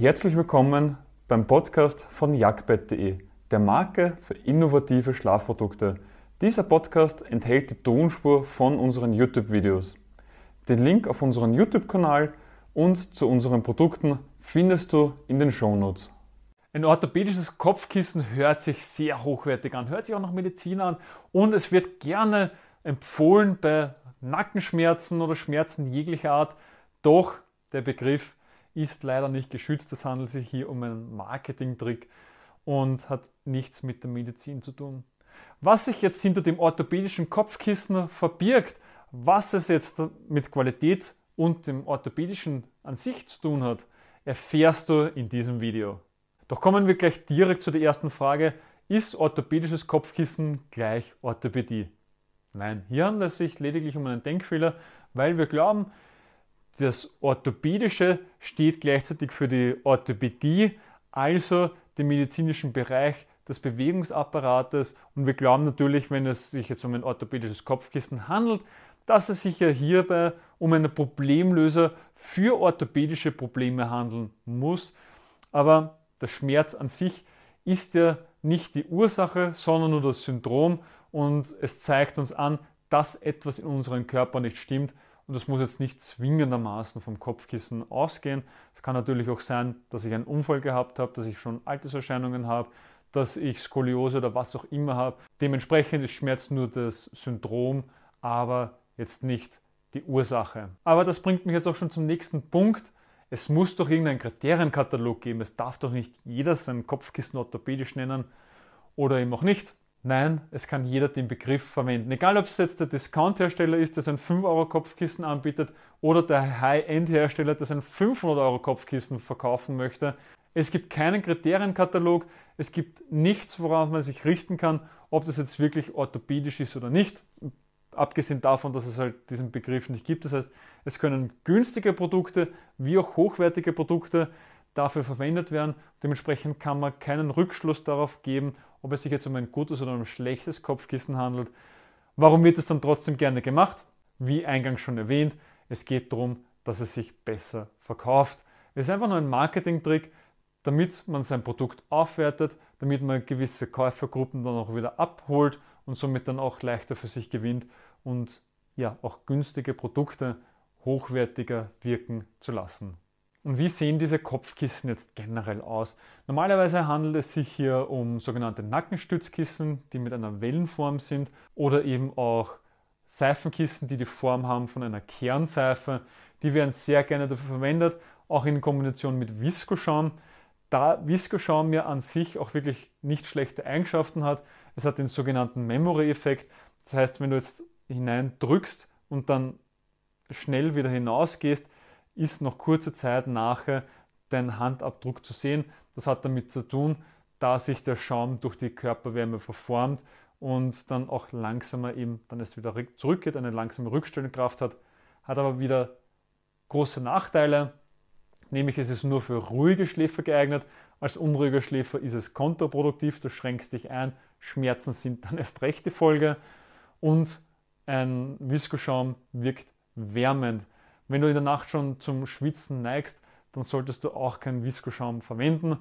Herzlich willkommen beim Podcast von jagdbett.de, der Marke für innovative Schlafprodukte. Dieser Podcast enthält die Tonspur von unseren YouTube-Videos. Den Link auf unseren YouTube-Kanal und zu unseren Produkten findest du in den Shownotes. Ein orthopädisches Kopfkissen hört sich sehr hochwertig an, hört sich auch nach Medizin an und es wird gerne empfohlen bei Nackenschmerzen oder Schmerzen jeglicher Art. Doch der Begriff ist leider nicht geschützt. Es handelt sich hier um einen Marketingtrick und hat nichts mit der Medizin zu tun. Was sich jetzt hinter dem orthopädischen Kopfkissen verbirgt, was es jetzt mit Qualität und dem orthopädischen an sich zu tun hat, erfährst du in diesem Video. Doch kommen wir gleich direkt zu der ersten Frage. Ist orthopädisches Kopfkissen gleich Orthopädie? Nein, hier handelt es sich lediglich um einen Denkfehler, weil wir glauben, das Orthopädische steht gleichzeitig für die Orthopädie, also den medizinischen Bereich des Bewegungsapparates. Und wir glauben natürlich, wenn es sich jetzt um ein orthopädisches Kopfkissen handelt, dass es sich ja hierbei um einen Problemlöser für orthopädische Probleme handeln muss. Aber der Schmerz an sich ist ja nicht die Ursache, sondern nur das Syndrom und es zeigt uns an, dass etwas in unserem Körper nicht stimmt und das muss jetzt nicht zwingendermaßen vom Kopfkissen ausgehen. Es kann natürlich auch sein, dass ich einen Unfall gehabt habe, dass ich schon Alterserscheinungen habe, dass ich Skoliose oder was auch immer habe. Dementsprechend ist Schmerz nur das Syndrom, aber jetzt nicht die Ursache. Aber das bringt mich jetzt auch schon zum nächsten Punkt. Es muss doch irgendeinen Kriterienkatalog geben. Es darf doch nicht jeder sein Kopfkissen orthopädisch nennen oder eben auch nicht. Nein, es kann jeder den Begriff verwenden. Egal, ob es jetzt der Discount-Hersteller ist, der sein 5-Euro-Kopfkissen anbietet oder der High-End-Hersteller, der sein 500-Euro-Kopfkissen verkaufen möchte. Es gibt keinen Kriterienkatalog, es gibt nichts, worauf man sich richten kann, ob das jetzt wirklich orthopädisch ist oder nicht. Abgesehen davon, dass es halt diesen Begriff nicht gibt. Das heißt, es können günstige Produkte wie auch hochwertige Produkte dafür verwendet werden. Dementsprechend kann man keinen Rückschluss darauf geben, ob es sich jetzt um ein gutes oder um ein schlechtes Kopfkissen handelt. Warum wird es dann trotzdem gerne gemacht? Wie eingangs schon erwähnt, es geht darum, dass es sich besser verkauft. Es ist einfach nur ein Marketingtrick, damit man sein Produkt aufwertet, damit man gewisse Käufergruppen dann auch wieder abholt und somit dann auch leichter für sich gewinnt und ja auch günstige Produkte hochwertiger wirken zu lassen. Und wie sehen diese Kopfkissen jetzt generell aus? Normalerweise handelt es sich hier um sogenannte Nackenstützkissen, die mit einer Wellenform sind oder eben auch Seifenkissen, die die Form haben von einer Kernseife. Die werden sehr gerne dafür verwendet, auch in Kombination mit Viskoschaum. Da Viskoschaum ja an sich auch wirklich nicht schlechte Eigenschaften hat, es hat den sogenannten Memory-Effekt. Das heißt, wenn du jetzt hineindrückst und dann schnell wieder hinausgehst, ist noch kurze Zeit nachher dein Handabdruck zu sehen. Das hat damit zu tun, da sich der Schaum durch die Körperwärme verformt und dann auch langsamer eben dann erst wieder zurückgeht, eine langsame Rückstellungskraft hat, hat aber wieder große Nachteile, nämlich es ist nur für ruhige Schläfer geeignet, als unruhiger Schläfer ist es kontraproduktiv, du schränkst dich ein, Schmerzen sind dann erst recht die Folge und ein Viskoschaum wirkt wärmend. Wenn du in der Nacht schon zum Schwitzen neigst, dann solltest du auch keinen Viskoschaum verwenden.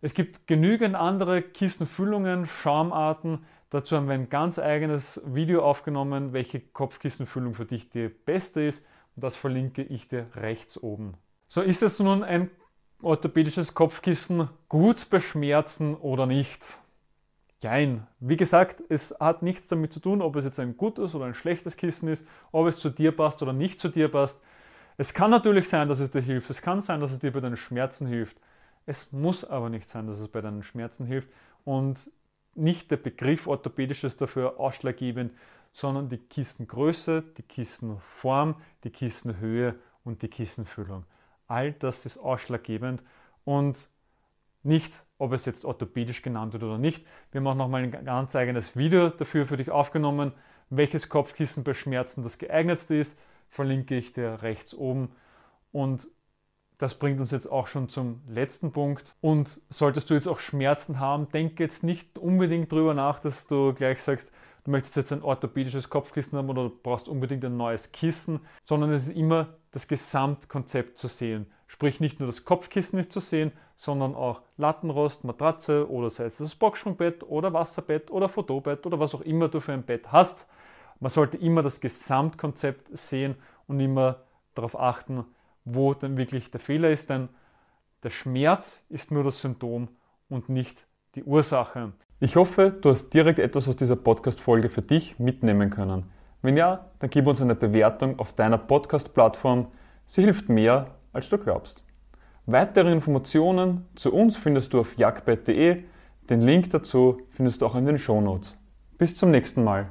Es gibt genügend andere Kissenfüllungen, Schaumarten. Dazu haben wir ein ganz eigenes Video aufgenommen, welche Kopfkissenfüllung für dich die beste ist. Und das verlinke ich dir rechts oben. So, ist es nun ein orthopädisches Kopfkissen gut bei Schmerzen oder nicht? Jein. Wie gesagt, es hat nichts damit zu tun, ob es jetzt ein gutes oder ein schlechtes Kissen ist, ob es zu dir passt oder nicht zu dir passt. Es kann natürlich sein, dass es dir hilft. Es kann sein, dass es dir bei deinen Schmerzen hilft. Es muss aber nicht sein, dass es bei deinen Schmerzen hilft. Und nicht der Begriff orthopädisch ist dafür ausschlaggebend, sondern die Kissengröße, die Kissenform, die Kissenhöhe und die Kissenfüllung. All das ist ausschlaggebend und nicht, ob es jetzt orthopädisch genannt wird oder nicht. Wir haben auch nochmal ein ganz eigenes Video dafür für dich aufgenommen, welches Kopfkissen bei Schmerzen das geeignetste ist verlinke ich dir rechts oben. Und das bringt uns jetzt auch schon zum letzten Punkt. Und solltest du jetzt auch Schmerzen haben, denke jetzt nicht unbedingt darüber nach, dass du gleich sagst, du möchtest jetzt ein orthopädisches Kopfkissen haben oder du brauchst unbedingt ein neues Kissen, sondern es ist immer das Gesamtkonzept zu sehen. Sprich, nicht nur das Kopfkissen ist zu sehen, sondern auch Lattenrost, Matratze oder sei es das Boxsprungbett oder Wasserbett oder Fotobett oder was auch immer du für ein Bett hast. Man sollte immer das Gesamtkonzept sehen und immer darauf achten, wo dann wirklich der Fehler ist, denn der Schmerz ist nur das Symptom und nicht die Ursache. Ich hoffe, du hast direkt etwas aus dieser Podcast-Folge für dich mitnehmen können. Wenn ja, dann gib uns eine Bewertung auf deiner Podcast-Plattform. Sie hilft mehr, als du glaubst. Weitere Informationen zu uns findest du auf jagdbett.de. Den Link dazu findest du auch in den Shownotes. Bis zum nächsten Mal.